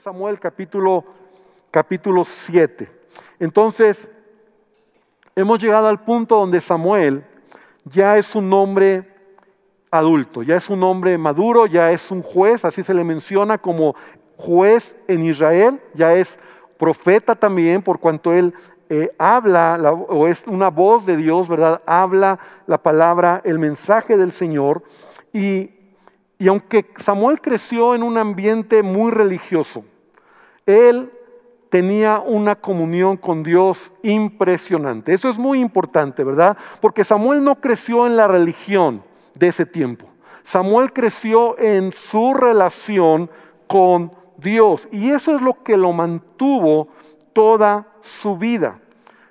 Samuel capítulo, capítulo 7. Entonces, hemos llegado al punto donde Samuel ya es un hombre adulto, ya es un hombre maduro, ya es un juez, así se le menciona como juez en Israel, ya es profeta también, por cuanto él eh, habla o es una voz de Dios, ¿verdad? Habla la palabra, el mensaje del Señor. Y, y aunque Samuel creció en un ambiente muy religioso, él tenía una comunión con Dios impresionante. Eso es muy importante, ¿verdad? Porque Samuel no creció en la religión de ese tiempo. Samuel creció en su relación con Dios y eso es lo que lo mantuvo toda su vida.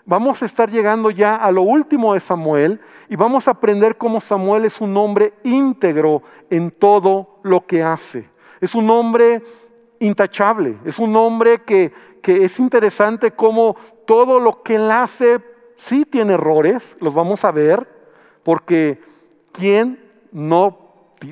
Vamos a estar llegando ya a lo último de Samuel y vamos a aprender cómo Samuel es un hombre íntegro en todo lo que hace. Es un hombre intachable, es un hombre que, que es interesante cómo todo lo que él hace sí tiene errores, los vamos a ver, porque ¿quién no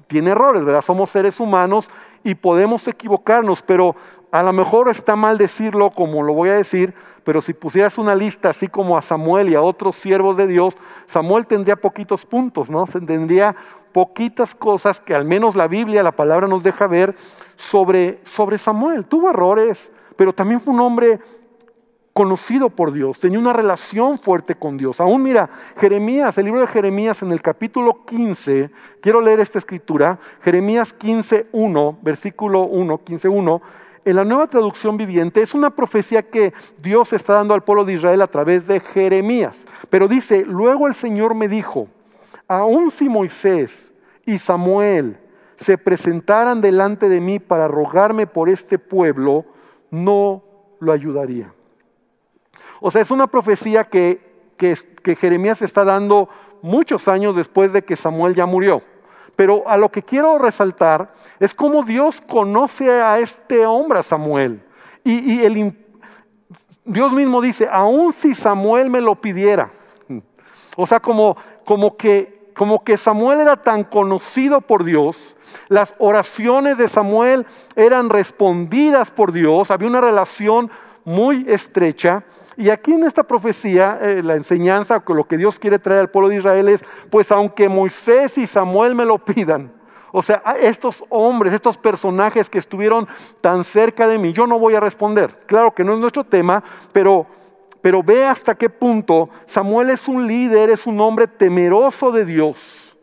tiene errores, verdad? Somos seres humanos y podemos equivocarnos, pero a lo mejor está mal decirlo como lo voy a decir, pero si pusieras una lista así como a Samuel y a otros siervos de Dios, Samuel tendría poquitos puntos, ¿no? Tendría poquitas cosas que al menos la Biblia, la palabra nos deja ver sobre, sobre Samuel. Tuvo errores, pero también fue un hombre conocido por Dios, tenía una relación fuerte con Dios. Aún mira, Jeremías, el libro de Jeremías en el capítulo 15, quiero leer esta escritura, Jeremías 15, 1, versículo 1, 15, 1, en la nueva traducción viviente es una profecía que Dios está dando al pueblo de Israel a través de Jeremías. Pero dice, luego el Señor me dijo, aun si Moisés y Samuel se presentaran delante de mí para rogarme por este pueblo, no lo ayudaría. O sea, es una profecía que, que, Jeremías está dando muchos años después de que Samuel ya murió. Pero a lo que quiero resaltar es cómo Dios conoce a este hombre, a Samuel. Y, el, Dios mismo dice, aun si Samuel me lo pidiera. O sea, como, como, que, como que Samuel era tan conocido por Dios, las oraciones de Samuel eran respondidas por Dios, había una relación muy estrecha. Y aquí en esta profecía, eh, la enseñanza, lo que Dios quiere traer al pueblo de Israel es, pues aunque Moisés y Samuel me lo pidan, o sea, estos hombres, estos personajes que estuvieron tan cerca de mí, yo no voy a responder. Claro que no es nuestro tema, pero, pero ve hasta qué punto Samuel es un líder, es un hombre temeroso de Dios.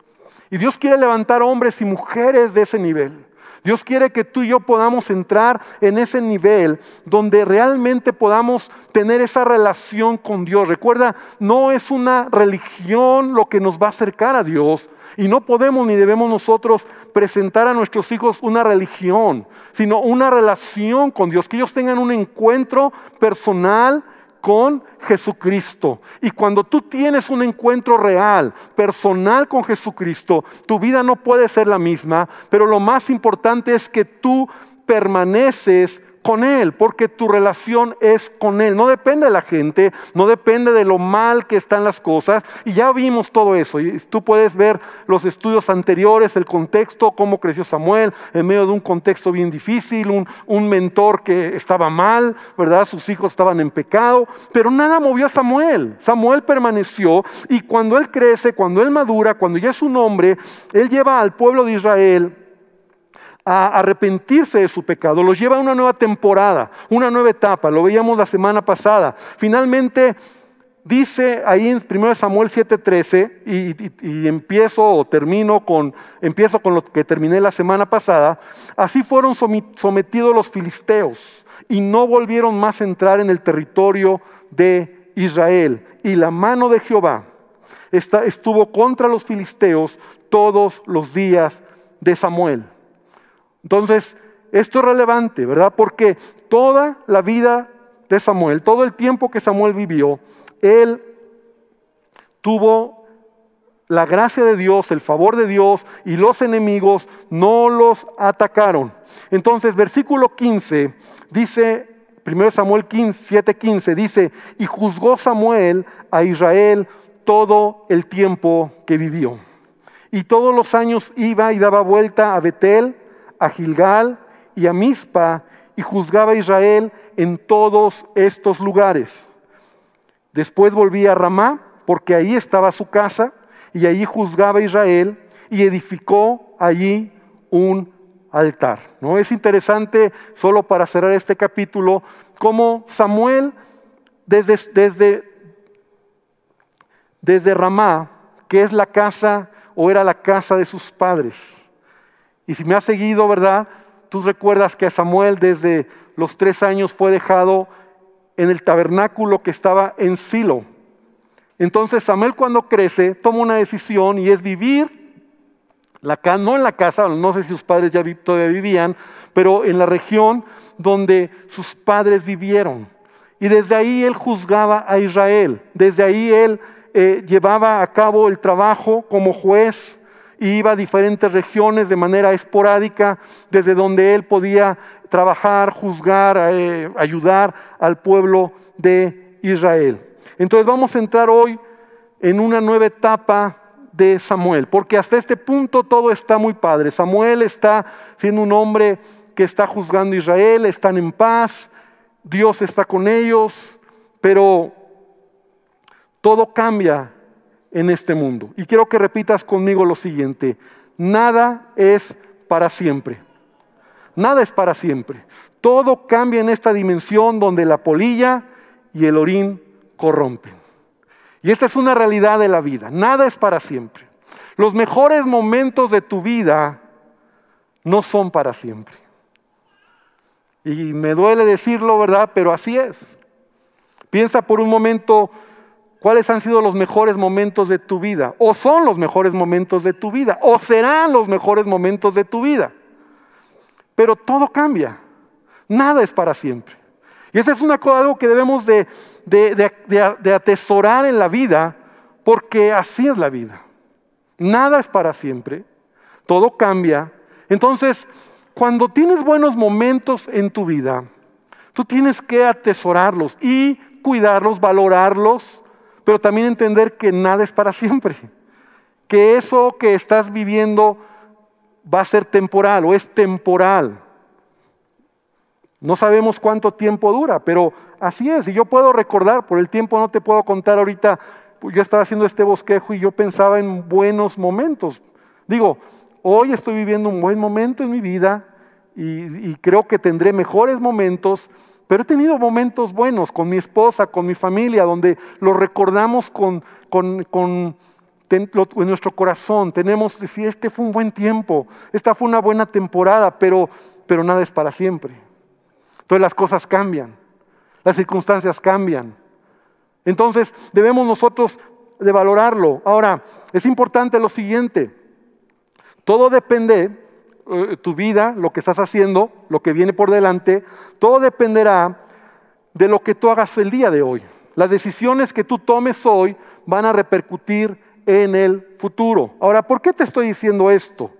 Y Dios quiere levantar hombres y mujeres de ese nivel. Dios quiere que tú y yo podamos entrar en ese nivel donde realmente podamos tener esa relación con Dios. Recuerda, no es una religión lo que nos va a acercar a Dios. Y no podemos ni debemos nosotros presentar a nuestros hijos una religión, sino una relación con Dios, que ellos tengan un encuentro personal con Jesucristo. Y cuando tú tienes un encuentro real, personal con Jesucristo, tu vida no puede ser la misma, pero lo más importante es que tú permaneces con Él, porque tu relación es con Él. No depende de la gente, no depende de lo mal que están las cosas. Y ya vimos todo eso. Y tú puedes ver los estudios anteriores, el contexto, cómo creció Samuel, en medio de un contexto bien difícil, un, mentor que estaba mal, ¿verdad? Sus hijos estaban en pecado, pero nada movió a Samuel. Samuel permaneció y cuando él crece, cuando él madura, cuando ya es un hombre, él lleva al pueblo de Israel a arrepentirse de su pecado, los lleva a una nueva temporada, una nueva etapa, lo veíamos la semana pasada. Finalmente dice ahí en 1 Samuel 7:13 y, y, empiezo o termino con empiezo con lo que terminé la semana pasada, así fueron sometidos los filisteos y no volvieron más a entrar en el territorio de Israel y la mano de Jehová estuvo contra los filisteos todos los días de Samuel. Entonces, esto es relevante, ¿verdad? Porque toda la vida de Samuel, todo el tiempo que Samuel vivió, él tuvo la gracia de Dios, el favor de Dios y los enemigos no los atacaron. Entonces, versículo 15 dice, 1 Samuel 7, 15, dice, y juzgó Samuel a Israel todo el tiempo que vivió. Y todos los años iba y daba vuelta a Betel, a Gilgal y a Mizpa y juzgaba a Israel en todos estos lugares. Después volvía a Ramá, porque ahí estaba su casa, y allí juzgaba a Israel y edificó allí un altar. ¿no? Es interesante, solo para cerrar este capítulo, cómo Samuel desde, desde, desde Ramá, que es la casa o era la casa de sus padres. Y si me has seguido, ¿verdad? Tú recuerdas que Samuel desde los tres años fue dejado en el tabernáculo que estaba en Silo. Entonces Samuel cuando crece toma una decisión y es vivir la, no en la casa, no sé si sus padres ya todavía vivían, pero en la región donde sus padres vivieron. Y desde ahí él juzgaba a Israel, desde ahí él eh, llevaba a cabo el trabajo como juez iba a diferentes regiones de manera esporádica, desde donde él podía trabajar, juzgar, eh, ayudar al pueblo de Israel. Entonces vamos a entrar hoy en una nueva etapa de Samuel, porque hasta este punto todo está muy padre. Samuel está siendo un hombre que está juzgando a Israel, están en paz, Dios está con ellos, pero todo cambia en este mundo. Y quiero que repitas conmigo lo siguiente, nada es para siempre. Nada es para siempre. Todo cambia en esta dimensión donde la polilla y el orín corrompen. Y esta es una realidad de la vida. Nada es para siempre. Los mejores momentos de tu vida no son para siempre. Y me duele decirlo, ¿verdad? Pero así es. Piensa por un momento cuáles han sido los mejores momentos de tu vida. O son los mejores momentos de tu vida. O serán los mejores momentos de tu vida. Pero todo cambia. Nada es para siempre. Y eso es una algo que debemos de, de atesorar en la vida, porque así es la vida. Nada es para siempre, todo cambia. Entonces, cuando tienes buenos momentos en tu vida, tú tienes que atesorarlos y cuidarlos, valorarlos, pero también entender que nada es para siempre, que eso que estás viviendo va a ser temporal o es temporal. No sabemos cuánto tiempo dura, pero así es. Y yo puedo recordar, por el tiempo no te puedo contar ahorita, yo estaba haciendo este bosquejo y yo pensaba en buenos momentos. Digo, hoy estoy viviendo un buen momento en mi vida y, creo que tendré mejores momentos, pero he tenido momentos buenos con mi esposa, con mi familia, donde lo recordamos con, con, en nuestro corazón. Tenemos, decir, este fue un buen tiempo, esta fue una buena temporada, pero, pero nada es para siempre. Entonces las cosas cambian, las circunstancias cambian. Entonces debemos nosotros de valorarlo. Ahora, es importante lo siguiente, todo depende, eh, tu vida, lo que estás haciendo, lo que viene por delante, todo dependerá de lo que tú hagas el día de hoy. Las decisiones que tú tomes hoy van a repercutir en el futuro. Ahora, ¿por qué te estoy diciendo esto?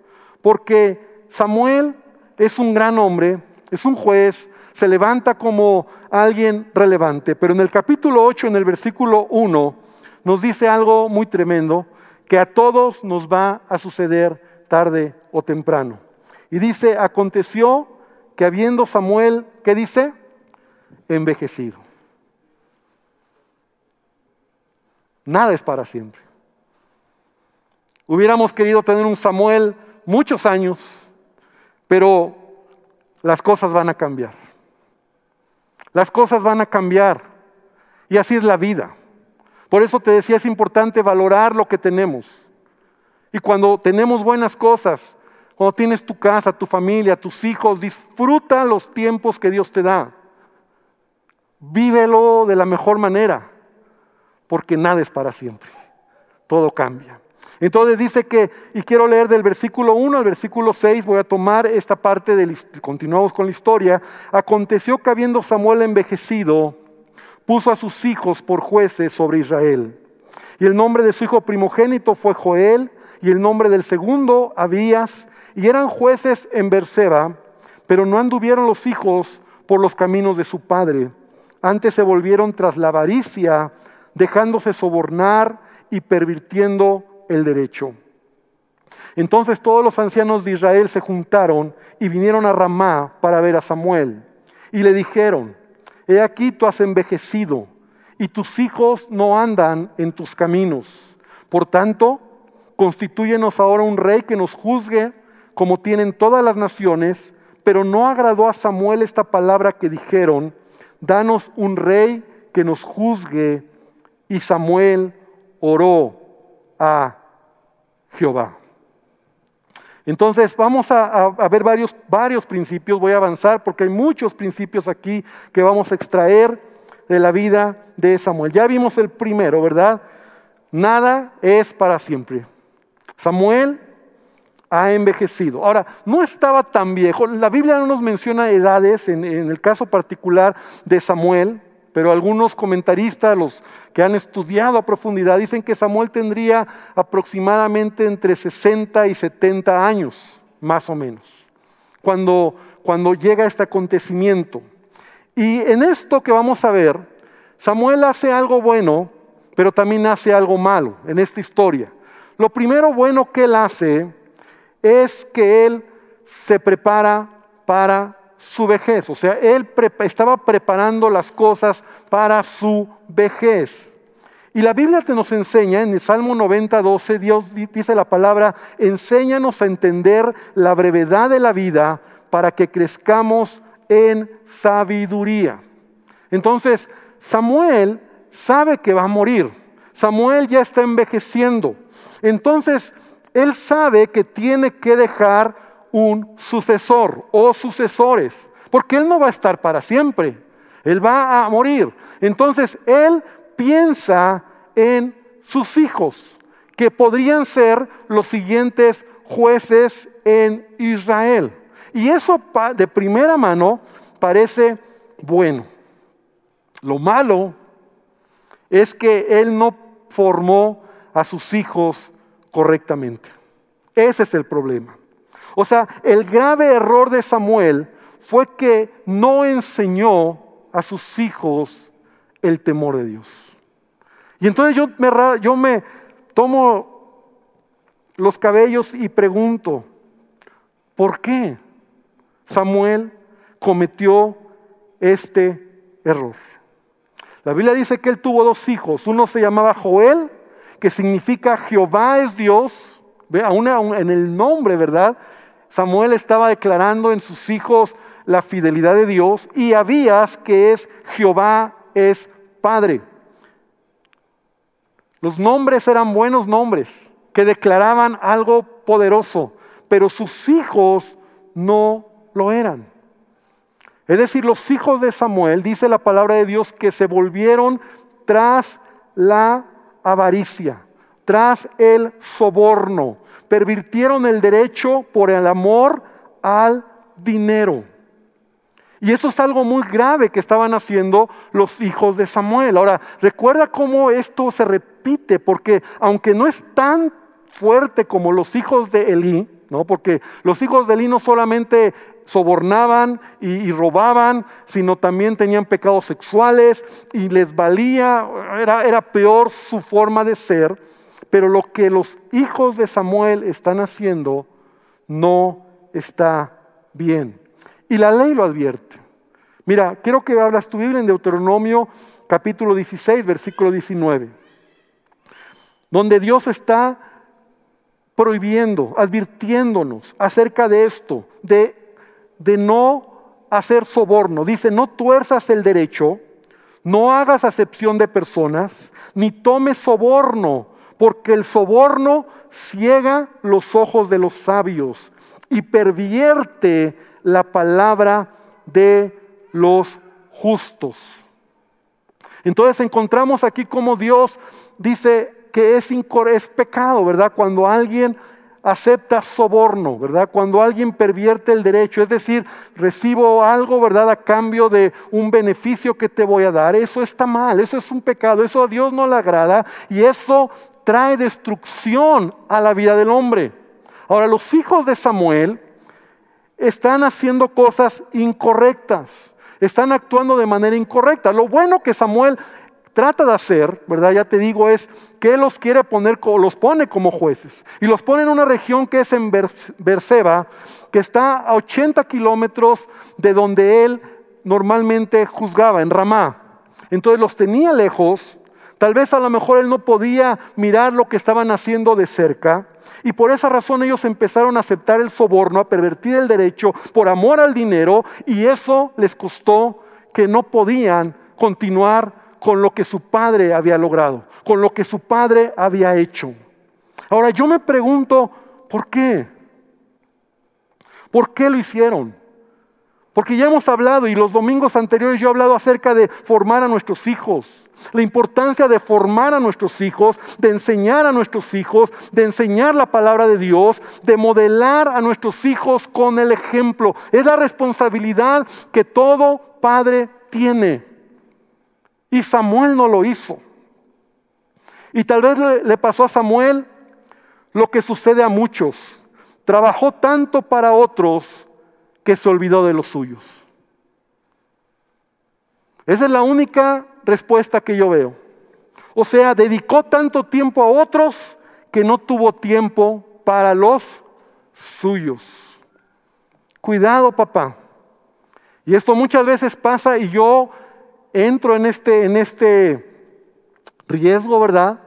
Porque Samuel es un gran hombre, es un juez, se levanta como alguien relevante. Pero en el capítulo 8, en el versículo 1, nos dice algo muy tremendo que a todos nos va a suceder tarde o temprano. Y dice, aconteció que habiendo Samuel, ¿qué dice? Envejecido. Nada es para siempre. Hubiéramos querido tener un Samuel muchos años, pero las cosas van a cambiar. Las cosas van a cambiar. Y así es la vida. Por eso te decía, es importante valorar lo que tenemos. Y cuando tenemos buenas cosas, cuando tienes tu casa, tu familia, tus hijos, disfruta los tiempos que Dios te da. Vívelo de la mejor manera, porque nada es para siempre. Todo cambia. Entonces dice que, y quiero leer del versículo 1 al versículo 6, voy a tomar esta parte, del, continuamos con la historia. Aconteció que habiendo Samuel envejecido, puso a sus hijos por jueces sobre Israel. Y el nombre de su hijo primogénito fue Joel, y el nombre del segundo Abías, y eran jueces en Berseba, pero no anduvieron los hijos por los caminos de su padre. Antes se volvieron tras la avaricia, dejándose sobornar y pervirtiendo el derecho. Entonces todos los ancianos de Israel se juntaron y vinieron a Ramá para ver a Samuel. y le dijeron, he aquí tú has envejecido y tus hijos no andan en tus caminos. Por tanto, constitúyenos ahora un rey que nos juzgue como tienen todas las naciones, pero no agradó a Samuel esta palabra que dijeron, danos un rey que nos juzgue. Y Samuel oró a Jehová. Entonces vamos a, ver varios, varios principios, voy a avanzar porque hay muchos principios aquí que vamos a extraer de la vida de Samuel. Ya vimos el primero, ¿verdad? Nada es para siempre. Samuel ha envejecido. Ahora, no estaba tan viejo. La Biblia no nos menciona edades en, el caso particular de Samuel, pero algunos comentaristas, los que han estudiado a profundidad, dicen que Samuel tendría aproximadamente entre 60 y 70 años, más o menos, cuando, cuando llega este acontecimiento. Y en esto que vamos a ver, Samuel hace algo bueno, pero también hace algo malo en esta historia. Lo primero bueno que él hace es que él se prepara para su vejez. O sea, él estaba preparando las cosas para su vejez. Y la Biblia te nos enseña, en el Salmo 90, 12, Dios dice la palabra, enséñanos a entender la brevedad de la vida para que crezcamos en sabiduría. Entonces, Samuel sabe que va a morir. Samuel ya está envejeciendo. Entonces, él sabe que tiene que dejar un sucesor o sucesores, porque él no va a estar para siempre, él va a morir. Entonces él piensa en sus hijos, que podrían ser los siguientes jueces en Israel. Y eso de primera mano parece bueno. Lo malo es que él no formó a sus hijos correctamente. Ese es el problema. O sea, el grave error de Samuel fue que no enseñó a sus hijos el temor de Dios. Y entonces yo me, yo me tomo los cabellos y pregunto, ¿por qué Samuel cometió este error? La Biblia dice que él tuvo dos hijos. Uno se llamaba Joel, que significa Jehová es Dios. Aún en el nombre, ¿verdad? Samuel estaba declarando en sus hijos la fidelidad de Dios y Abías, que es Jehová, es Padre. Los nombres eran buenos nombres que declaraban algo poderoso, pero sus hijos no lo eran. Es decir, los hijos de Samuel, dice la palabra de Dios, que se volvieron tras la avaricia tras el soborno. Pervirtieron el derecho por el amor al dinero. Y eso es algo muy grave que estaban haciendo los hijos de Samuel. Ahora, recuerda cómo esto se repite, porque aunque no es tan fuerte como los hijos de Elí, ¿no? porque los hijos de Elí no solamente sobornaban y, robaban, sino también tenían pecados sexuales y les valía, era, era peor su forma de ser. Pero lo que los hijos de Samuel están haciendo no está bien. Y la ley lo advierte. Mira, quiero que hablas tu Biblia en Deuteronomio capítulo 16, versículo 19, donde Dios está prohibiendo, advirtiéndonos acerca de esto, de, de no hacer soborno. Dice, no tuerzas el derecho, no hagas acepción de personas, ni tomes soborno porque el soborno ciega los ojos de los sabios y pervierte la palabra de los justos. Entonces encontramos aquí como Dios dice que es, es pecado, ¿verdad? Cuando alguien acepta soborno, ¿verdad? Cuando alguien pervierte el derecho, es decir, recibo algo, ¿verdad? A cambio de un beneficio que te voy a dar, eso está mal, eso es un pecado, eso a Dios no le agrada y eso trae destrucción a la vida del hombre. Ahora, los hijos de Samuel están haciendo cosas incorrectas, están actuando de manera incorrecta. Lo bueno que Samuel trata de hacer, ¿verdad? Ya te digo, es que los quiere poner, los pone como jueces. Y los pone en una región que es en Berseba, que está a 80 kilómetros de donde él normalmente juzgaba en Ramá. Entonces los tenía lejos. Tal vez a lo mejor él no podía mirar lo que estaban haciendo de cerca. Y por esa razón ellos empezaron a aceptar el soborno, a pervertir el derecho por amor al dinero. Y eso les costó que no podían continuar con lo que su padre había logrado, con lo que su padre había hecho. Ahora yo me pregunto, ¿por qué? ¿Por qué lo hicieron? Porque ya hemos hablado y los domingos anteriores yo he hablado acerca de formar a nuestros hijos, la importancia de formar a nuestros hijos, de enseñar a nuestros hijos, de enseñar la palabra de Dios, de modelar a nuestros hijos con el ejemplo. Es la responsabilidad que todo padre tiene. Y Samuel no lo hizo. Y tal vez le pasó a Samuel lo que sucede a muchos. Trabajó tanto para otros que se olvidó de los suyos. Esa es la única respuesta que yo veo. O sea, dedicó tanto tiempo a otros que no tuvo tiempo para los suyos. Cuidado, papá. Y esto muchas veces pasa y yo entro en este, en este riesgo, ¿verdad?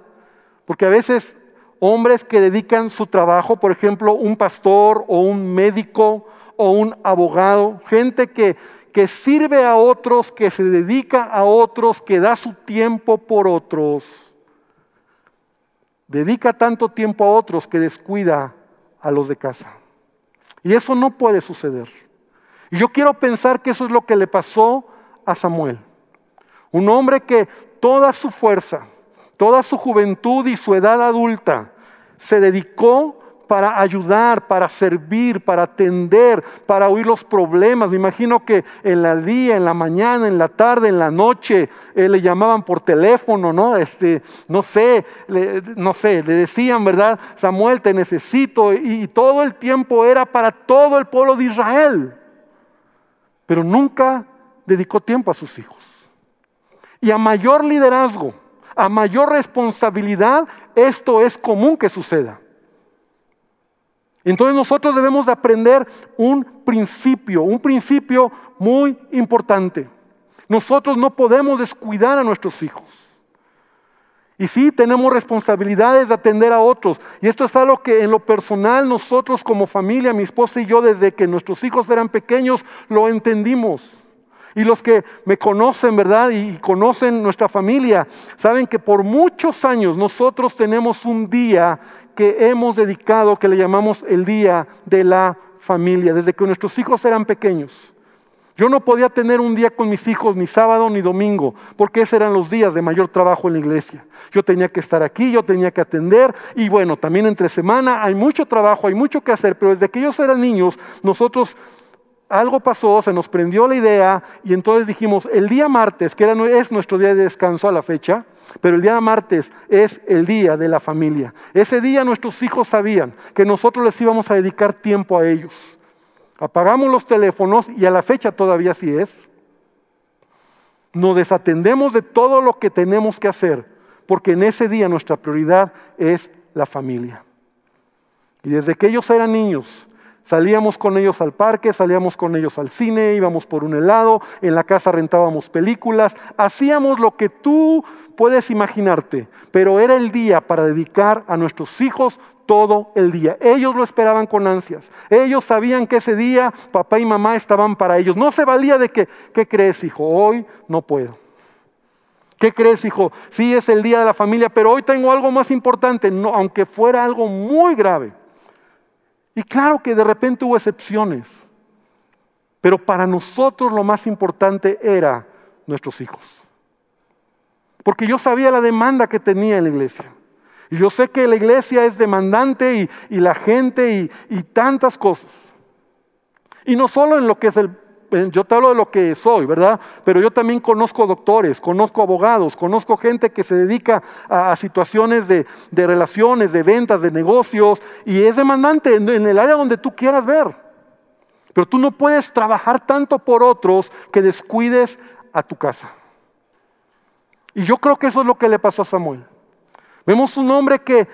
Porque a veces hombres que dedican su trabajo, por ejemplo, un pastor o un médico o un abogado, gente que, que sirve a otros, que se dedica a otros, que da su tiempo por otros, dedica tanto tiempo a otros que descuida a los de casa. Y eso no puede suceder. Y yo quiero pensar que eso es lo que le pasó a Samuel. Un hombre que toda su fuerza, toda su juventud y su edad adulta se dedicó para ayudar, para servir, para atender, para oír los problemas. Me imagino que en la día, en la mañana, en la tarde, en la noche, eh, le llamaban por teléfono, ¿no? Este, no sé, no sé, le decían, ¿verdad? Samuel, te necesito. y todo el tiempo era para todo el pueblo de Israel. Pero nunca dedicó tiempo a sus hijos. Y a mayor liderazgo, a mayor responsabilidad, esto es común que suceda. Entonces nosotros debemos de aprender un principio, un principio muy importante. Nosotros no podemos descuidar a nuestros hijos. Y sí, tenemos responsabilidades de atender a otros. Y esto es algo que en lo personal nosotros como familia, mi esposa y yo, desde que nuestros hijos eran pequeños, lo entendimos. Y los que me conocen, ¿verdad? Y conocen nuestra familia, saben que por muchos años nosotros tenemos un día que hemos dedicado, que le llamamos el día de la familia, desde que nuestros hijos eran pequeños. Yo no podía tener un día con mis hijos ni sábado ni domingo, porque esos eran los días de mayor trabajo en la iglesia. Yo tenía que estar aquí, yo tenía que atender, y bueno, también entre semana hay mucho trabajo, hay mucho que hacer, pero desde que ellos eran niños, nosotros algo pasó, se nos prendió la idea y entonces dijimos, el día martes, que era, es nuestro día de descanso a la fecha, pero el día martes es el día de la familia. Ese día nuestros hijos sabían que nosotros les íbamos a dedicar tiempo a ellos. Apagamos los teléfonos y a la fecha todavía así es. Nos desatendemos de todo lo que tenemos que hacer, porque en ese día nuestra prioridad es la familia. Y desde que ellos eran niños, Salíamos con ellos al parque, salíamos con ellos al cine, íbamos por un helado, en la casa rentábamos películas, hacíamos lo que tú puedes imaginarte, pero era el día para dedicar a nuestros hijos todo el día. Ellos lo esperaban con ansias. Ellos sabían que ese día papá y mamá estaban para ellos. No se valía de que, ¿qué crees, hijo? Hoy no puedo. ¿Qué crees, hijo? Sí es el día de la familia, pero hoy tengo algo más importante, aunque fuera algo muy grave. Y claro que de repente hubo excepciones, pero para nosotros lo más importante era nuestros hijos. Porque yo sabía la demanda que tenía en la iglesia. Y yo sé que la iglesia es demandante y, la gente y, y tantas cosas. Y no solo en lo que es el yo te hablo de lo que soy, ¿verdad? Pero yo también conozco doctores, conozco abogados, conozco gente que se dedica a, situaciones de, relaciones, de ventas, de negocios, y es demandante en, en el área donde tú quieras ver. Pero tú no puedes trabajar tanto por otros que descuides a tu casa. Y yo creo que eso es lo que le pasó a Samuel. Vemos un hombre que,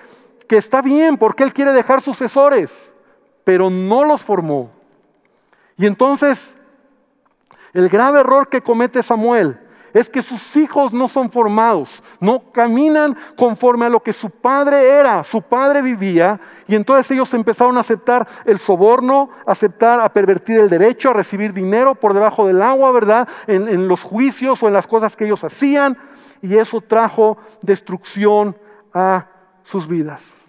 que está bien porque él quiere dejar sucesores, pero no los formó. Y entonces El grave error que comete Samuel es que sus hijos no son formados, no caminan conforme a lo que su padre era, su padre vivía, y entonces ellos empezaron a aceptar el soborno, aceptar, a pervertir el derecho, a recibir dinero por debajo del agua, ¿verdad? En, en los juicios o en las cosas que ellos hacían, y eso trajo destrucción a sus vidas.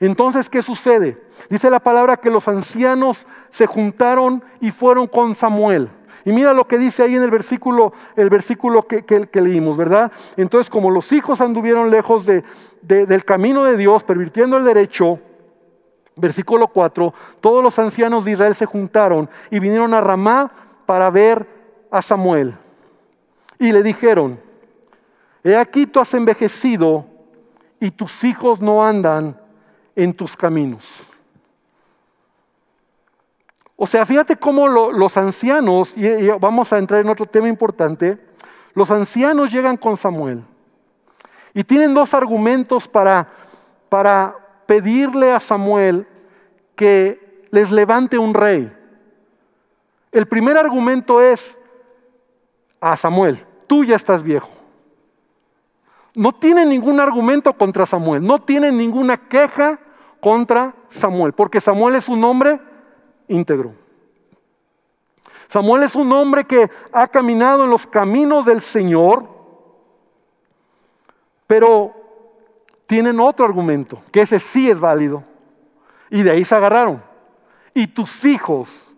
Entonces, ¿qué sucede? Dice la palabra que los ancianos se juntaron y fueron con Samuel. Y mira lo que dice ahí en el versículo, el versículo que, leímos, ¿verdad? Entonces, como los hijos anduvieron lejos del camino de Dios, pervirtiendo el derecho, versículo 4, todos los ancianos de Israel se juntaron y vinieron a Ramá para ver a Samuel. Y le dijeron, he aquí tú has envejecido y tus hijos no andan en tus caminos. O sea, fíjate cómo los ancianos, y, vamos a entrar en otro tema importante, los ancianos llegan con Samuel y tienen dos argumentos para, para pedirle a Samuel que les levante un rey. El primer argumento es a Samuel, tú ya estás viejo. No tienen ningún argumento contra Samuel, no tienen ninguna queja contra Samuel, porque Samuel es un hombre íntegro. Samuel es un hombre que ha caminado en los caminos del Señor, pero tienen otro argumento, que ese sí es válido. Y de ahí se agarraron. Y tus hijos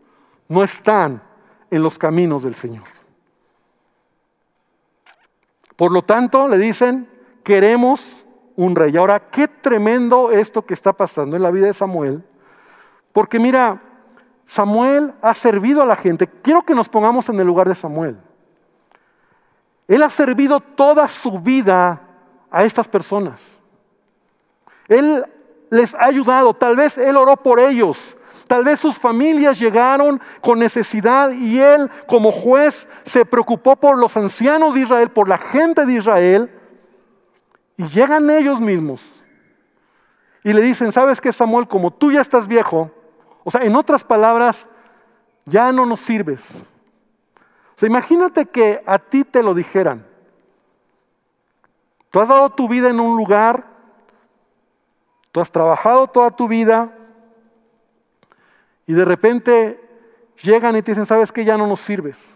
no están en los caminos del Señor. Por lo tanto, le dicen, queremos un rey. Ahora, qué tremendo esto que está pasando en la vida de Samuel, porque mira, Samuel ha servido a la gente. Quiero que nos pongamos en el lugar de Samuel. Él ha servido toda su vida a estas personas. Él les ha ayudado, tal vez él oró por ellos, tal vez sus familias llegaron con necesidad y él como juez se preocupó por los ancianos de Israel, por la gente de Israel, y llegan ellos mismos y le dicen, ¿sabes qué Samuel? Como tú ya estás viejo, o sea, en otras palabras, ya no nos sirves. O sea, imagínate que a ti te lo dijeran. Tú has dado tu vida en un lugar, tú has trabajado toda tu vida y de repente llegan y te dicen, ¿sabes qué? Ya no nos sirves.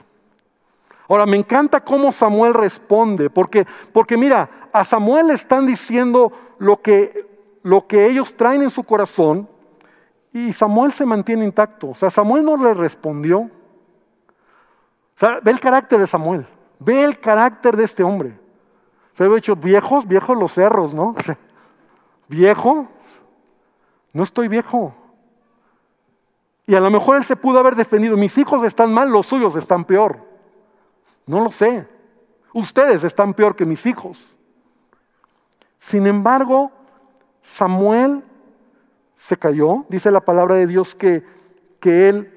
Ahora, me encanta cómo Samuel responde, porque, porque mira, a Samuel le están diciendo lo que, lo que ellos traen en su corazón y Samuel se mantiene intacto. O sea, Samuel no le respondió. Ve el carácter de Samuel, ve el carácter de este hombre. Se ha hecho viejos, viejos los cerros, ¿no? viejo, no estoy viejo. Y a lo mejor él se pudo haber defendido, mis hijos están mal, los suyos están peor. No lo sé. Ustedes están peor que mis hijos. Sin embargo, Samuel se cayó. Dice la palabra de Dios que, que él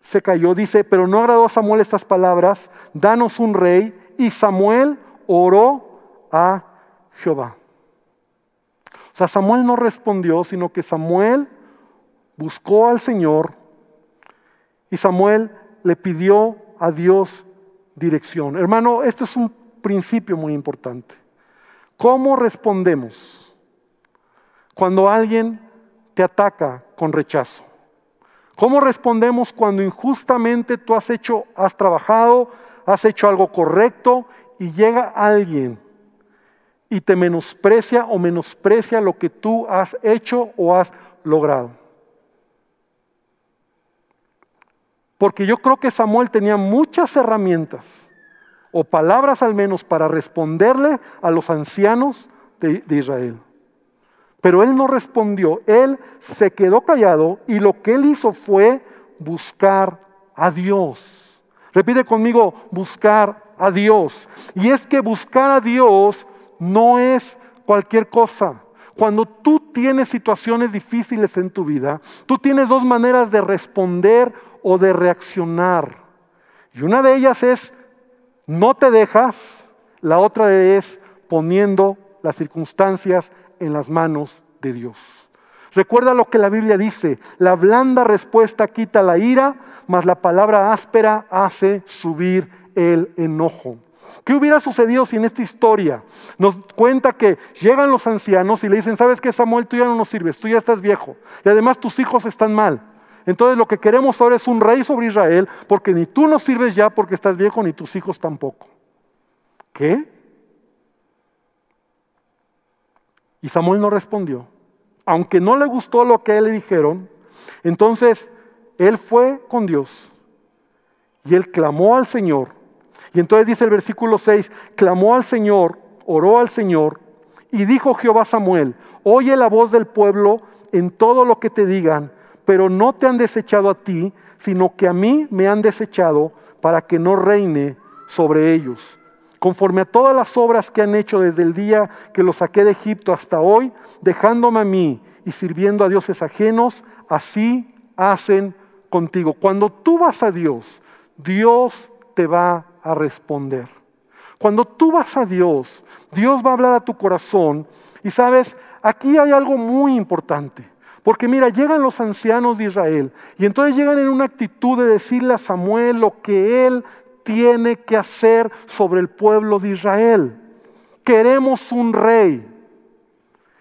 se cayó. Dice, pero no agradó a Samuel estas palabras, danos un rey. Y Samuel oró a Jehová. O sea, Samuel no respondió, sino que Samuel buscó al Señor y Samuel le pidió a Dios dirección. Hermano, esto es un principio muy importante. ¿Cómo respondemos cuando alguien te ataca con rechazo? ¿Cómo respondemos cuando injustamente tú has hecho, has trabajado, has hecho algo correcto y llega alguien y te menosprecia o menosprecia lo que tú has hecho o has logrado? Porque yo creo que Samuel tenía muchas herramientas, o palabras al menos, para responderle a los ancianos de, Israel. Pero él no respondió, él se quedó callado y lo que él hizo fue buscar a Dios. Repite conmigo, buscar a Dios. Y es que buscar a Dios no es cualquier cosa. Cuando tú tienes situaciones difíciles en tu vida, tú tienes dos maneras de responder o de reaccionar. Y una de ellas es no te dejas, la otra es poniendo las circunstancias en las manos de Dios. Recuerda lo que la Biblia dice, la blanda respuesta quita la ira, mas la palabra áspera hace subir el enojo. ¿Qué hubiera sucedido si en esta historia nos cuenta que llegan los ancianos y le dicen, sabes que Samuel, tú ya no nos sirves, tú ya estás viejo y además tus hijos están mal? Entonces lo que queremos ahora es un rey sobre Israel porque ni tú nos sirves ya porque estás viejo ni tus hijos tampoco. ¿Qué? Y Samuel no respondió. Aunque no le gustó lo que él le dijeron, entonces él fue con Dios y él clamó al Señor. Y entonces dice el versículo 6, clamó al Señor, oró al Señor y dijo Jehová Samuel, oye la voz del pueblo en todo lo que te digan, pero no te han desechado a ti, sino que a mí me han desechado para que no reine sobre ellos. Conforme a todas las obras que han hecho desde el día que los saqué de Egipto hasta hoy, dejándome a mí y sirviendo a dioses ajenos, así hacen contigo. Cuando tú vas a Dios, Dios te va a responder. Cuando tú vas a Dios, Dios va a hablar a tu corazón. Y sabes, aquí hay algo muy importante. Porque mira, llegan los ancianos de Israel y entonces llegan en una actitud de decirle a Samuel lo que él tiene que hacer sobre el pueblo de Israel. Queremos un rey.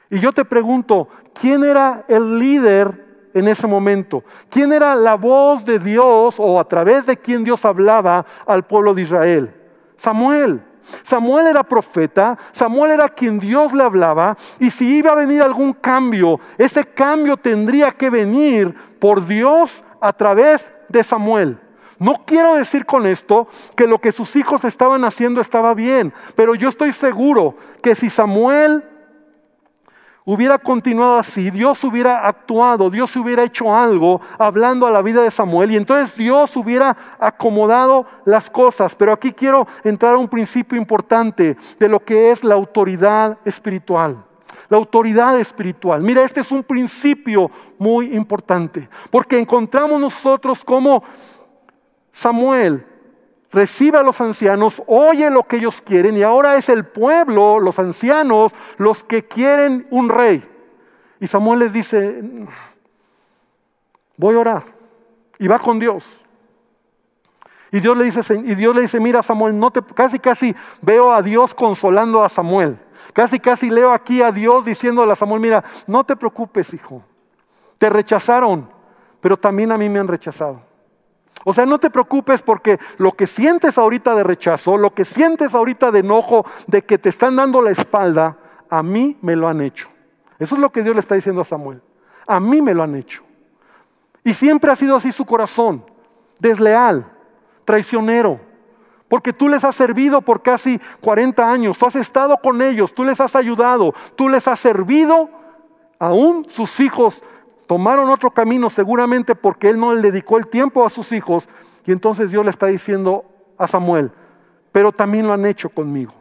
Y yo te pregunto, ¿quién era el líder en ese momento? ¿Quién era la voz de Dios o a través de quien Dios hablaba al pueblo de Israel? Samuel. Samuel era profeta, Samuel era quien Dios le hablaba, y si iba a venir algún cambio, ese cambio tendría que venir por Dios a través de Samuel. No quiero decir con esto que lo que sus hijos estaban haciendo estaba bien, pero yo estoy seguro que si Samuel hubiera continuado así, Dios hubiera actuado, Dios hubiera hecho algo hablando a la vida de Samuel y entonces Dios hubiera acomodado las cosas. Pero aquí quiero entrar a un principio importante de lo que es la autoridad espiritual. La autoridad espiritual. Mira, este es un principio muy importante, porque encontramos nosotros como Samuel recibe a los ancianos, oye lo que ellos quieren y ahora es el pueblo, los ancianos, los que quieren un rey. Y Samuel les dice, voy a orar. Y va con Dios. Y Dios le dice, y Dios le dice, mira Samuel, no te, casi casi veo a Dios consolando a Samuel. Casi casi leo aquí a Dios diciéndole a Samuel, mira, no te preocupes, hijo. Te rechazaron, pero también a mí me han rechazado. O sea, no te preocupes porque lo que sientes ahorita de rechazo, lo que sientes ahorita de enojo, de que te están dando la espalda, a mí me lo han hecho. Eso es lo que Dios le está diciendo a Samuel. A mí me lo han hecho. Y siempre ha sido así su corazón, desleal, traicionero, porque tú les has servido por casi 40 años, tú has estado con ellos, tú les has ayudado, tú les has servido, aún sus hijos tomaron otro camino seguramente porque él no le dedicó el tiempo a sus hijos y entonces Dios le está diciendo a Samuel, pero también lo han hecho conmigo.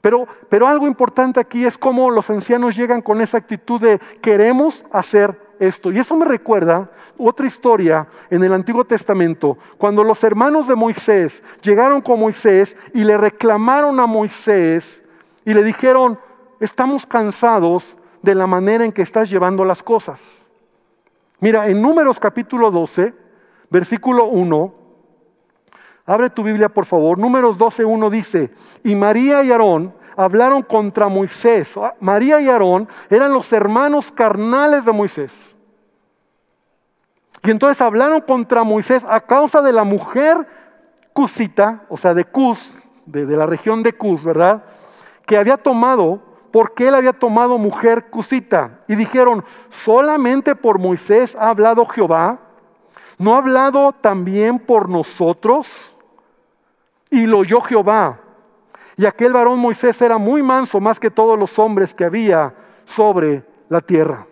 Pero, pero algo importante aquí es cómo los ancianos llegan con esa actitud de queremos hacer esto. Y eso me recuerda otra historia en el Antiguo Testamento, cuando los hermanos de Moisés llegaron con Moisés y le reclamaron a Moisés y le dijeron, estamos cansados de la manera en que estás llevando las cosas. Mira, en Números capítulo 12, versículo 1, abre tu Biblia por favor, Números 12, 1 dice, y María y Aarón hablaron contra Moisés. Ah, María y Aarón eran los hermanos carnales de Moisés. Y entonces hablaron contra Moisés a causa de la mujer cusita, o sea, de Cus, de, de la región de Cus, ¿verdad? Que había tomado porque él había tomado mujer cusita. Y dijeron, solamente por Moisés ha hablado Jehová, ¿no ha hablado también por nosotros? Y lo oyó Jehová. Y aquel varón Moisés era muy manso más que todos los hombres que había sobre la tierra.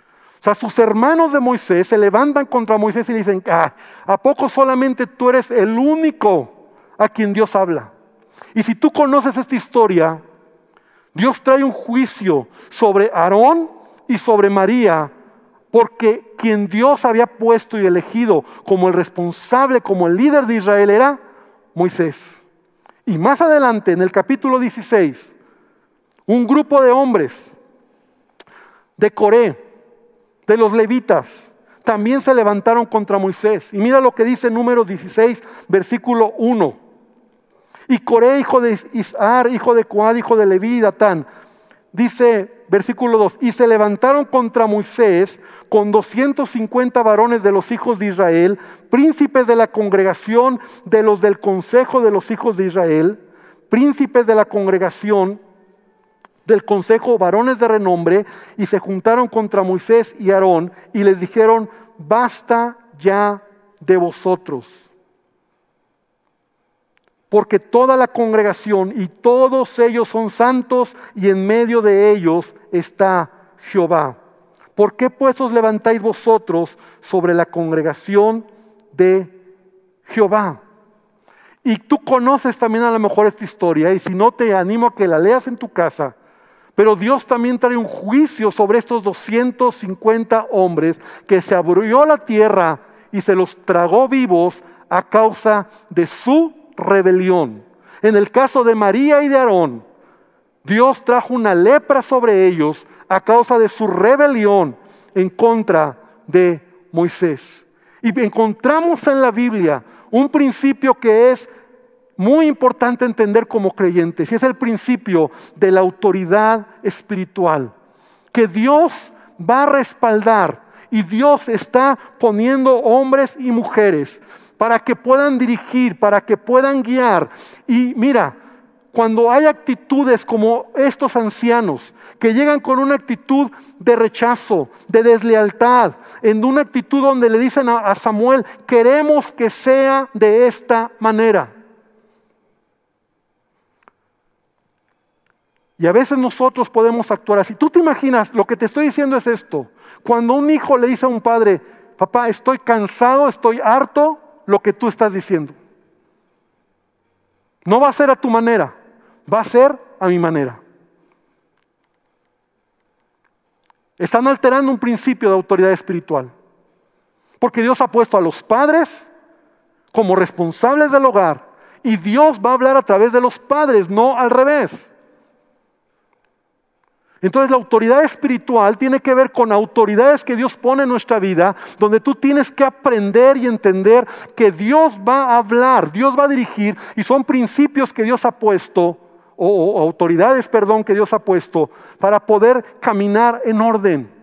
O sea, sus hermanos de Moisés se levantan contra Moisés y le dicen, ah, ¿a poco solamente tú eres el único a quien Dios habla? Y si tú conoces esta historia, Dios trae un juicio sobre Aarón y sobre María, porque quien Dios había puesto y elegido como el responsable, como el líder de Israel era Moisés. Y más adelante, en el capítulo 16, un grupo de hombres de Coré, de los levitas también se levantaron contra Moisés. Y mira lo que dice Números 16, versículo 1. Y Coré, hijo de Isar, hijo de Coad, hijo de Leví, Datán, dice versículo 2, y se levantaron contra Moisés con 250 varones de los hijos de Israel, príncipes de la congregación de los del consejo de los hijos de Israel, príncipes de la congregación del consejo, varones de renombre, y se juntaron contra Moisés y Aarón y les dijeron, basta ya de vosotros. Porque toda la congregación y todos ellos son santos y en medio de ellos está Jehová. ¿Por qué pues os levantáis vosotros sobre la congregación de Jehová? Y tú conoces también a lo mejor esta historia y si no te animo a que la leas en tu casa pero Dios también trae un juicio sobre estos 250 hombres que se abrió la tierra y se los tragó vivos a causa de su rebelión. En el caso de María y de Aarón, Dios trajo una lepra sobre ellos a causa de su rebelión en contra de Moisés. Y encontramos en la Biblia un principio que es muy importante entender como creyentes, y es el principio de la autoridad espiritual, que Dios va a respaldar y Dios está poniendo hombres y mujeres para que puedan dirigir, para que puedan guiar. Y mira, cuando hay actitudes como estos ancianos, que llegan con una actitud de rechazo, de deslealtad, en una actitud donde le dicen a Samuel, queremos que sea de esta manera. Y a veces nosotros podemos actuar así. Tú te imaginas, lo que te estoy diciendo es esto. Cuando un hijo le dice a un padre, papá, estoy cansado, estoy harto, lo que tú estás diciendo. No va a ser a tu manera, va a ser a mi manera. Están alterando un principio de autoridad espiritual. Porque Dios ha puesto a los padres como responsables del hogar y Dios va a hablar a través de los padres, no al revés. Entonces la autoridad espiritual tiene que ver con autoridades que Dios pone en nuestra vida, donde tú tienes que aprender y entender que Dios va a hablar, Dios va a dirigir y son principios que Dios ha puesto, o, autoridades, perdón, que Dios ha puesto para poder caminar en orden.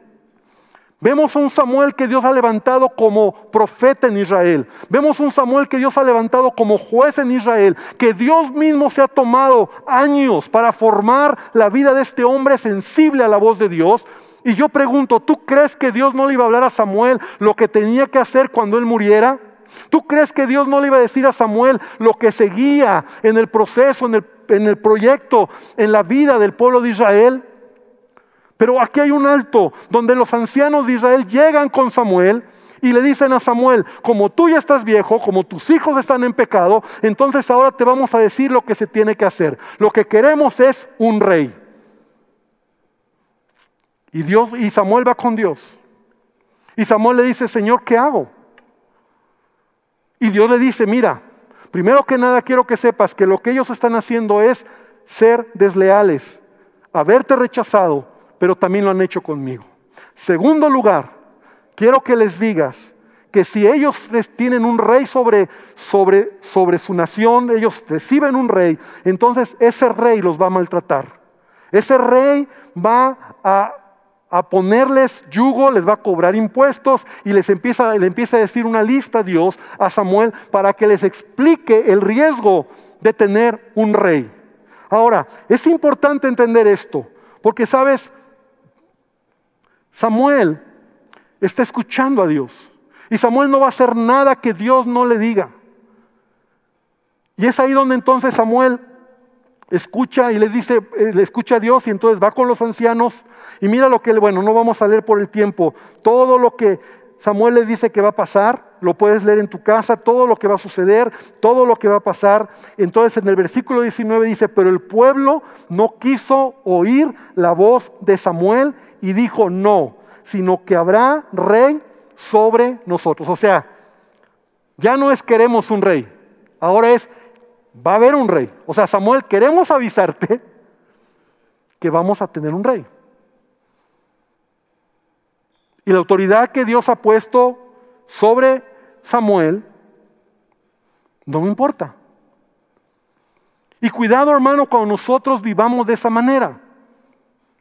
Vemos a un Samuel que Dios ha levantado como profeta en Israel. Vemos un Samuel que Dios ha levantado como juez en Israel. Que Dios mismo se ha tomado años para formar la vida de este hombre sensible a la voz de Dios. Y yo pregunto, ¿tú crees que Dios no le iba a hablar a Samuel lo que tenía que hacer cuando él muriera? ¿Tú crees que Dios no le iba a decir a Samuel lo que seguía en el proceso, en el, en el proyecto, en la vida del pueblo de Israel? Pero aquí hay un alto donde los ancianos de Israel llegan con Samuel y le dicen a Samuel, como tú ya estás viejo, como tus hijos están en pecado, entonces ahora te vamos a decir lo que se tiene que hacer. Lo que queremos es un rey. Y Dios y Samuel va con Dios. Y Samuel le dice, "Señor, ¿qué hago?" Y Dios le dice, "Mira, primero que nada quiero que sepas que lo que ellos están haciendo es ser desleales, haberte rechazado pero también lo han hecho conmigo. Segundo lugar, quiero que les digas que si ellos tienen un rey sobre, sobre, sobre su nación, ellos reciben un rey, entonces ese rey los va a maltratar. Ese rey va a, a ponerles yugo, les va a cobrar impuestos y les empieza, le empieza a decir una lista a Dios, a Samuel, para que les explique el riesgo de tener un rey. Ahora, es importante entender esto, porque sabes, Samuel está escuchando a Dios. Y Samuel no va a hacer nada que Dios no le diga. Y es ahí donde entonces Samuel escucha y les dice, eh, le escucha a Dios y entonces va con los ancianos y mira lo que, bueno, no vamos a leer por el tiempo, todo lo que Samuel les dice que va a pasar, lo puedes leer en tu casa, todo lo que va a suceder, todo lo que va a pasar. Entonces en el versículo 19 dice, pero el pueblo no quiso oír la voz de Samuel y dijo, no, sino que habrá rey sobre nosotros. O sea, ya no es queremos un rey, ahora es, va a haber un rey. O sea, Samuel, queremos avisarte que vamos a tener un rey. Y la autoridad que Dios ha puesto sobre Samuel no me importa. Y cuidado hermano cuando nosotros vivamos de esa manera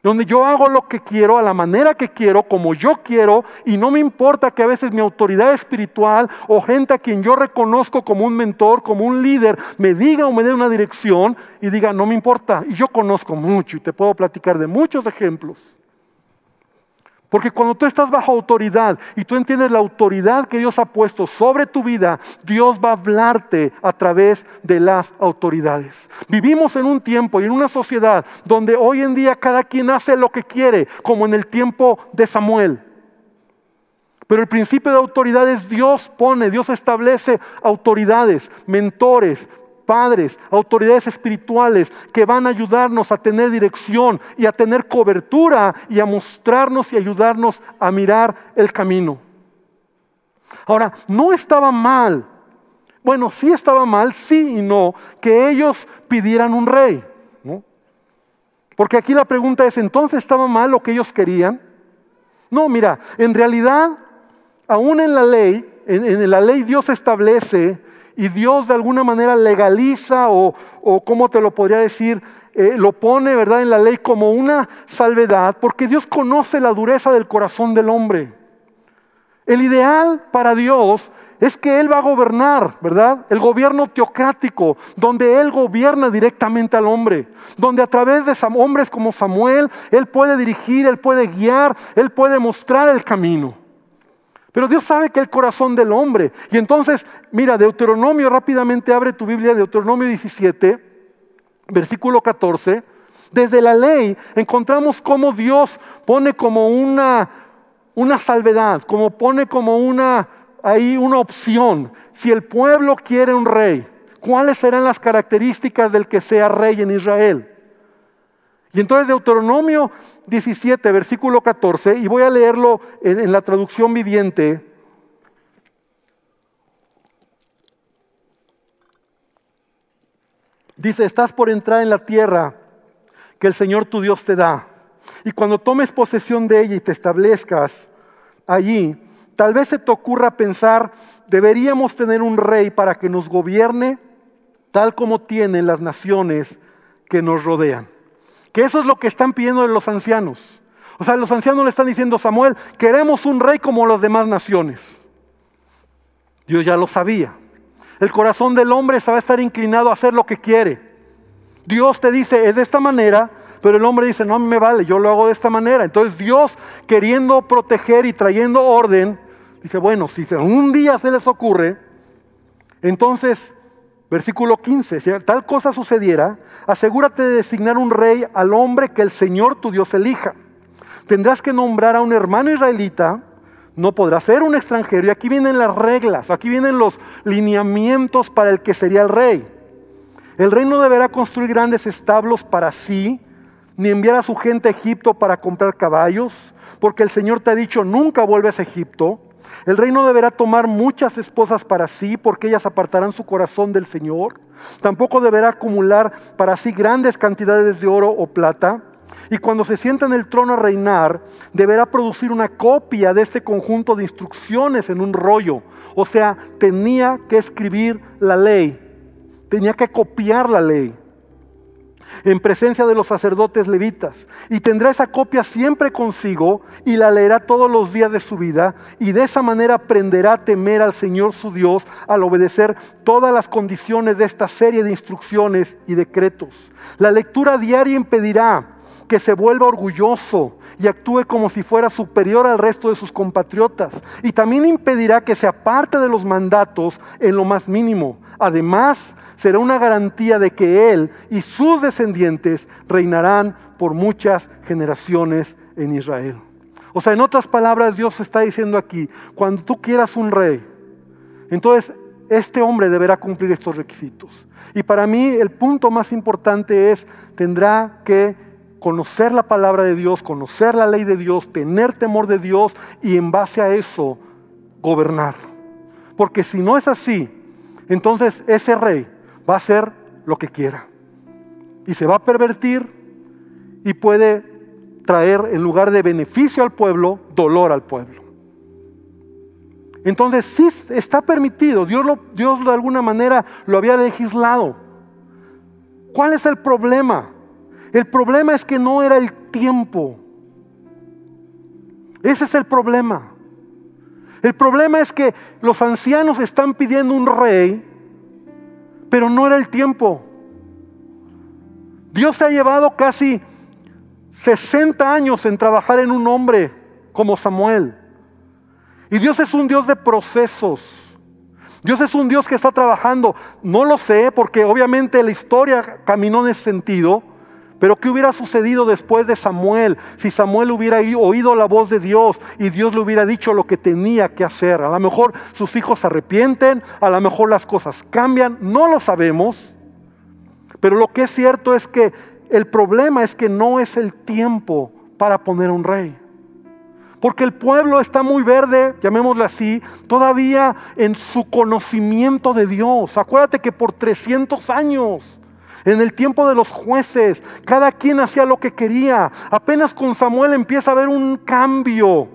donde yo hago lo que quiero, a la manera que quiero, como yo quiero, y no me importa que a veces mi autoridad espiritual o gente a quien yo reconozco como un mentor, como un líder, me diga o me dé una dirección y diga, no me importa. Y yo conozco mucho y te puedo platicar de muchos ejemplos. Porque cuando tú estás bajo autoridad y tú entiendes la autoridad que Dios ha puesto sobre tu vida, Dios va a hablarte a través de las autoridades. Vivimos en un tiempo y en una sociedad donde hoy en día cada quien hace lo que quiere, como en el tiempo de Samuel. Pero el principio de autoridad es Dios pone, Dios establece autoridades, mentores, padres, autoridades espirituales que van a ayudarnos a tener dirección y a tener cobertura y a mostrarnos y ayudarnos a mirar el camino. Ahora, no estaba mal, bueno, sí estaba mal, sí y no, que ellos pidieran un rey. Porque aquí la pregunta es, ¿entonces estaba mal lo que ellos querían? No, mira, en realidad, aún en la ley, en la ley Dios establece y Dios de alguna manera legaliza o, o ¿cómo te lo podría decir? Eh, lo pone, ¿verdad?, en la ley como una salvedad, porque Dios conoce la dureza del corazón del hombre. El ideal para Dios es que Él va a gobernar, ¿verdad? El gobierno teocrático, donde Él gobierna directamente al hombre, donde a través de hombres como Samuel, Él puede dirigir, Él puede guiar, Él puede mostrar el camino. Pero Dios sabe que el corazón del hombre. Y entonces, mira, Deuteronomio, rápidamente abre tu Biblia, Deuteronomio 17, versículo 14. Desde la ley encontramos cómo Dios pone como una, una salvedad, como pone como una, ahí una opción. Si el pueblo quiere un rey, ¿cuáles serán las características del que sea rey en Israel? Y entonces Deuteronomio 17, versículo 14, y voy a leerlo en, la traducción viviente. Dice, estás por entrar en la tierra que el Señor tu Dios te da. Y cuando tomes posesión de ella y te establezcas allí, tal vez se te ocurra pensar, deberíamos tener un rey para que nos gobierne tal como tienen las naciones que nos rodean. Que eso es lo que están pidiendo de los ancianos. O sea, los ancianos le están diciendo a Samuel, queremos un rey como las demás naciones. Dios ya lo sabía. El corazón del hombre se va a estar inclinado a hacer lo que quiere. Dios te dice, es de esta manera, pero el hombre dice, no me vale, yo lo hago de esta manera. Entonces Dios, queriendo proteger y trayendo orden, dice, bueno, si un día se les ocurre, entonces Versículo 15, si tal cosa sucediera, asegúrate de designar un rey al hombre que el Señor tu Dios elija. Tendrás que nombrar a un hermano israelita, no podrá ser un extranjero. Y aquí vienen las reglas, aquí vienen los lineamientos para el que sería el rey. El rey no deberá construir grandes establos para sí, ni enviar a su gente a Egipto para comprar caballos, porque el Señor te ha dicho, nunca vuelves a Egipto. El rey no deberá tomar muchas esposas para sí, porque ellas apartarán su corazón del Señor. Tampoco deberá acumular para sí grandes cantidades de oro o plata. Y cuando se sienta en el trono a reinar, deberá producir una copia de este conjunto de instrucciones en un rollo. O sea, tenía que escribir la ley, tenía que copiar la ley en presencia de los sacerdotes levitas. Y tendrá esa copia siempre consigo y la leerá todos los días de su vida. Y de esa manera aprenderá a temer al Señor su Dios al obedecer todas las condiciones de esta serie de instrucciones y decretos. La lectura diaria impedirá que se vuelva orgulloso y actúe como si fuera superior al resto de sus compatriotas. Y también impedirá que se aparte de los mandatos en lo más mínimo. Además, será una garantía de que Él y sus descendientes reinarán por muchas generaciones en Israel. O sea, en otras palabras, Dios está diciendo aquí, cuando tú quieras un rey, entonces este hombre deberá cumplir estos requisitos. Y para mí el punto más importante es, tendrá que conocer la palabra de Dios, conocer la ley de Dios, tener temor de Dios y en base a eso gobernar. Porque si no es así, entonces ese rey va a hacer lo que quiera. Y se va a pervertir y puede traer, en lugar de beneficio al pueblo, dolor al pueblo. Entonces sí está permitido, Dios, lo, Dios de alguna manera lo había legislado. ¿Cuál es el problema? El problema es que no era el tiempo. Ese es el problema. El problema es que los ancianos están pidiendo un rey, pero no era el tiempo. Dios se ha llevado casi 60 años en trabajar en un hombre como Samuel. Y Dios es un Dios de procesos. Dios es un Dios que está trabajando. No lo sé porque obviamente la historia caminó en ese sentido. Pero ¿qué hubiera sucedido después de Samuel si Samuel hubiera oído la voz de Dios y Dios le hubiera dicho lo que tenía que hacer? A lo mejor sus hijos se arrepienten, a lo mejor las cosas cambian, no lo sabemos. Pero lo que es cierto es que el problema es que no es el tiempo para poner un rey. Porque el pueblo está muy verde, llamémoslo así, todavía en su conocimiento de Dios. Acuérdate que por 300 años, en el tiempo de los jueces, cada quien hacía lo que quería. Apenas con Samuel empieza a haber un cambio.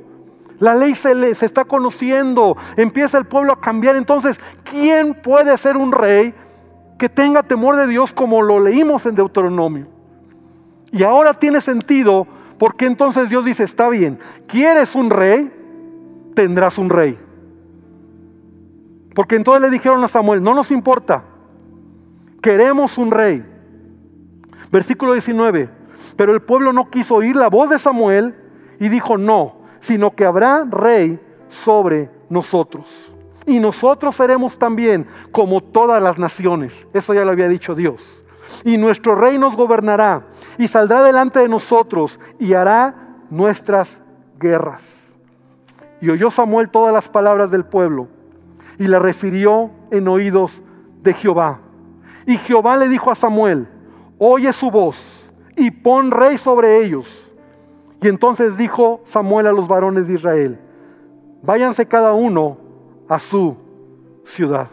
La ley se, se está conociendo, empieza el pueblo a cambiar. Entonces, ¿quién puede ser un rey que tenga temor de Dios como lo leímos en Deuteronomio? Y ahora tiene sentido porque entonces Dios dice, está bien, ¿quieres un rey? Tendrás un rey. Porque entonces le dijeron a Samuel, no nos importa, queremos un rey. Versículo 19, pero el pueblo no quiso oír la voz de Samuel y dijo, no, sino que habrá rey sobre nosotros. Y nosotros seremos también como todas las naciones. Eso ya lo había dicho Dios y nuestro rey nos gobernará y saldrá delante de nosotros y hará nuestras guerras. Y oyó Samuel todas las palabras del pueblo y la refirió en oídos de Jehová. Y Jehová le dijo a Samuel, oye su voz y pon rey sobre ellos. Y entonces dijo Samuel a los varones de Israel, váyanse cada uno a su ciudad.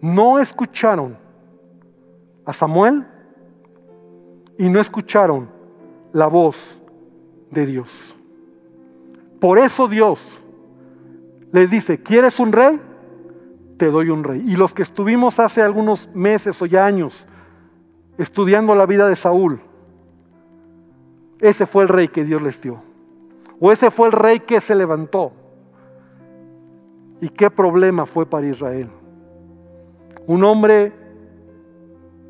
No escucharon a Samuel y no escucharon la voz de Dios. Por eso Dios les dice, ¿quieres un rey? Te doy un rey. Y los que estuvimos hace algunos meses o ya años estudiando la vida de Saúl, ese fue el rey que Dios les dio. O ese fue el rey que se levantó. ¿Y qué problema fue para Israel? Un hombre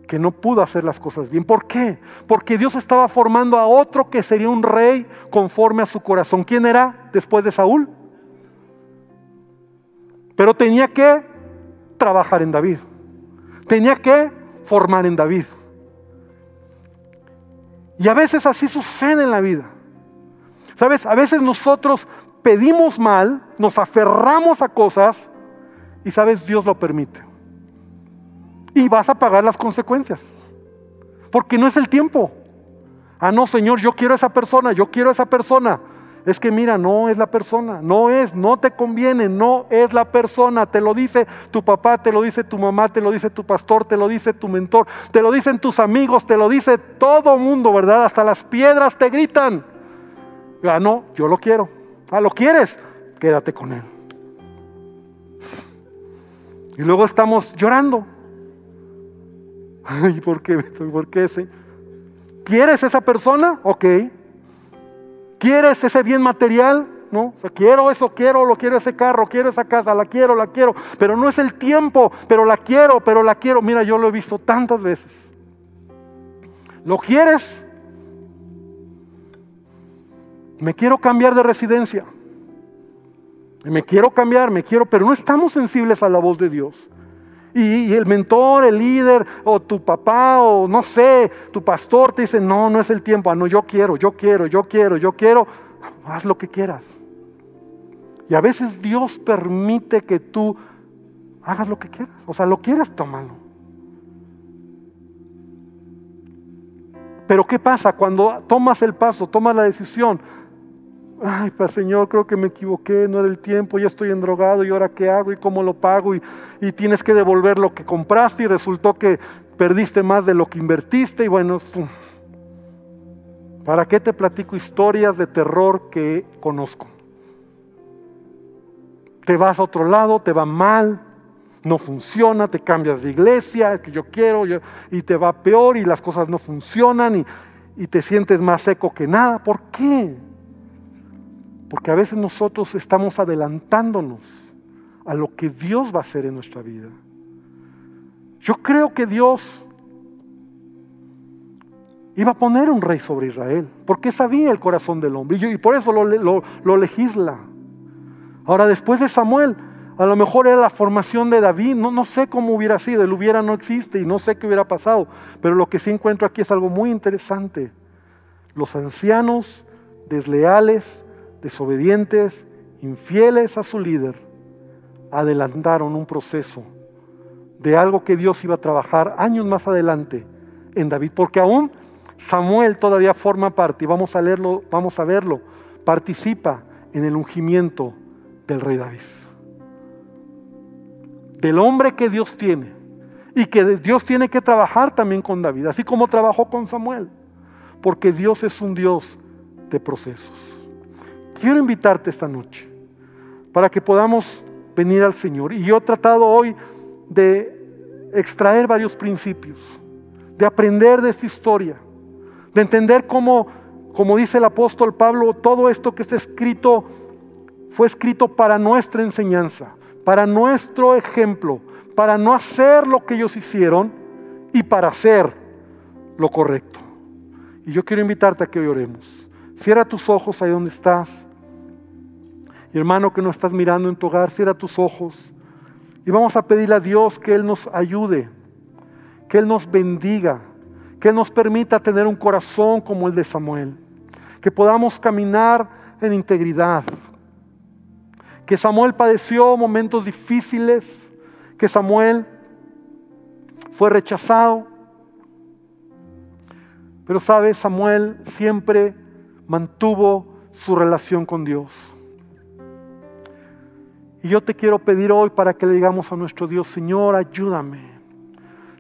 que no pudo hacer las cosas bien. ¿Por qué? Porque Dios estaba formando a otro que sería un rey conforme a su corazón. ¿Quién era después de Saúl? Pero tenía que trabajar en David. Tenía que formar en David. Y a veces así sucede en la vida. ¿Sabes? A veces nosotros pedimos mal, nos aferramos a cosas y sabes, Dios lo permite y vas a pagar las consecuencias. Porque no es el tiempo. Ah, no, Señor, yo quiero a esa persona, yo quiero a esa persona. Es que mira, no es la persona, no es, no te conviene, no es la persona. Te lo dice tu papá, te lo dice tu mamá, te lo dice tu pastor, te lo dice tu mentor, te lo dicen tus amigos, te lo dice todo mundo, ¿verdad? Hasta las piedras te gritan. Ah, no, yo lo quiero. Ah, ¿lo quieres? Quédate con él. Y luego estamos llorando. Ay, ¿por qué? ¿Por qué ese? ¿Quieres esa persona? Ok. ¿Quieres ese bien material? No, quiero eso, quiero, lo quiero ese carro, quiero esa casa, la quiero, la quiero, pero no es el tiempo, pero la quiero, pero la quiero. Mira, yo lo he visto tantas veces. ¿Lo quieres? Me quiero cambiar de residencia. Me quiero cambiar, me quiero, pero no estamos sensibles a la voz de Dios. Y, el mentor, el líder, o tu papá, o no sé, tu pastor te dice, no, no es el tiempo, ah, no, yo quiero, yo quiero, yo quiero, yo quiero, haz lo que quieras. Y a veces Dios permite que tú hagas lo que quieras, o sea, lo quieras, tómalo. Pero ¿qué pasa cuando tomas el paso, tomas la decisión? Ay, pues Señor, creo que me equivoqué, no era el tiempo, ya estoy endrogado y ahora qué hago y cómo lo pago y, tienes que devolver lo que compraste y resultó que perdiste más de lo que invertiste y bueno, ¿Para qué te platico historias de terror que conozco? Te vas a otro lado, te va mal, no funciona, te cambias de iglesia, es que yo quiero, y te va peor y las cosas no funcionan y te sientes más seco que nada. ¿Por qué? Porque a veces nosotros estamos adelantándonos a lo que Dios va a hacer en nuestra vida. Yo creo que Dios iba a poner un rey sobre Israel, porque sabía el corazón del hombre y, por eso lo, legisla. Ahora, después de Samuel, a lo mejor era la formación de David, no, no sé cómo hubiera sido, el hubiera no existe y no sé qué hubiera pasado, pero lo que sí encuentro aquí es algo muy interesante. Los ancianos desleales, desobedientes, infieles a su líder, adelantaron un proceso de algo que Dios iba a trabajar años más adelante en David, porque aún Samuel todavía forma parte, y vamos a leerlo, vamos a verlo, participa en el ungimiento del rey David. Del hombre que Dios tiene y que Dios tiene que trabajar también con David, así como trabajó con Samuel, porque Dios es un Dios de procesos. Quiero invitarte esta noche para que podamos venir al Señor. Y yo he tratado hoy de extraer varios principios, de aprender de esta historia de entender cómo, como dice el apóstol Pablo, todo esto que está escrito fue escrito para nuestra enseñanza, para nuestro ejemplo, para no hacer lo que ellos hicieron y para hacer lo correcto. Y yo quiero invitarte a que hoy oremos. Cierra tus ojos ahí donde estás. Y hermano que no estás mirando en tu hogar, cierra tus ojos. Y vamos a pedirle a Dios que Él nos ayude, que Él nos bendiga, que nos permita tener un corazón como el de Samuel, que podamos caminar en integridad, que Samuel padeció momentos difíciles, que Samuel fue rechazado, pero sabes, Samuel siempre mantuvo su relación con Dios. Yo te quiero pedir hoy para que le digamos a nuestro Dios, Señor, ayúdame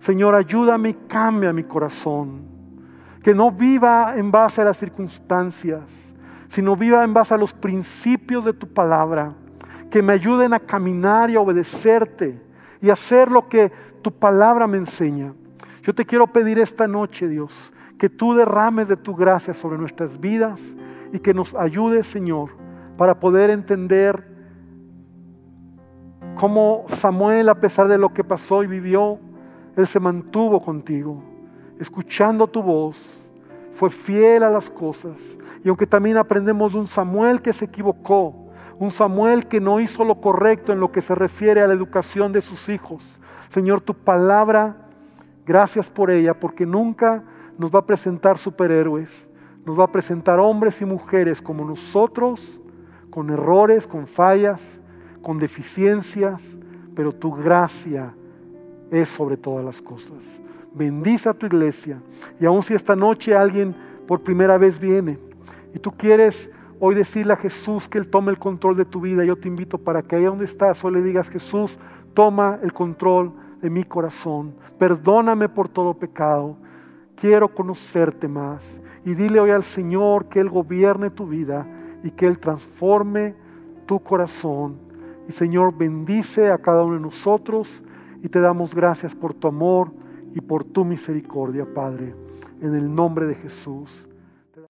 Señor, ayúdame y cambia mi corazón. Que no viva en base a las circunstancias, sino viva en base a los principios de tu palabra. Que me ayuden a caminar y a obedecerte y hacer lo que tu palabra me enseña. Yo te quiero pedir esta noche, Dios, que tú derrames de tu gracia sobre nuestras vidas y que nos ayudes, Señor, para poder entender cómo Samuel, a pesar de lo que pasó y vivió, él se mantuvo contigo, escuchando tu voz, fue fiel a las cosas. Y aunque también aprendemos de un Samuel que se equivocó, un Samuel que no hizo lo correcto en lo que se refiere a la educación de sus hijos. Señor, tu palabra, gracias por ella, porque nunca nos va a presentar superhéroes, nos va a presentar hombres y mujeres como nosotros, con errores, con fallas, con deficiencias, pero tu gracia es sobre todas las cosas. Bendice a tu iglesia. Y aun si esta noche alguien por primera vez viene y tú quieres hoy decirle a Jesús que Él tome el control de tu vida, yo te invito para que allá donde estás hoy le digas, Jesús, toma el control de mi corazón. Perdóname por todo pecado. Quiero conocerte más. Y dile hoy al Señor que Él gobierne tu vida y que Él transforme tu corazón. Y Señor, bendice a cada uno de nosotros y te damos gracias por tu amor y por tu misericordia, Padre, en el nombre de Jesús.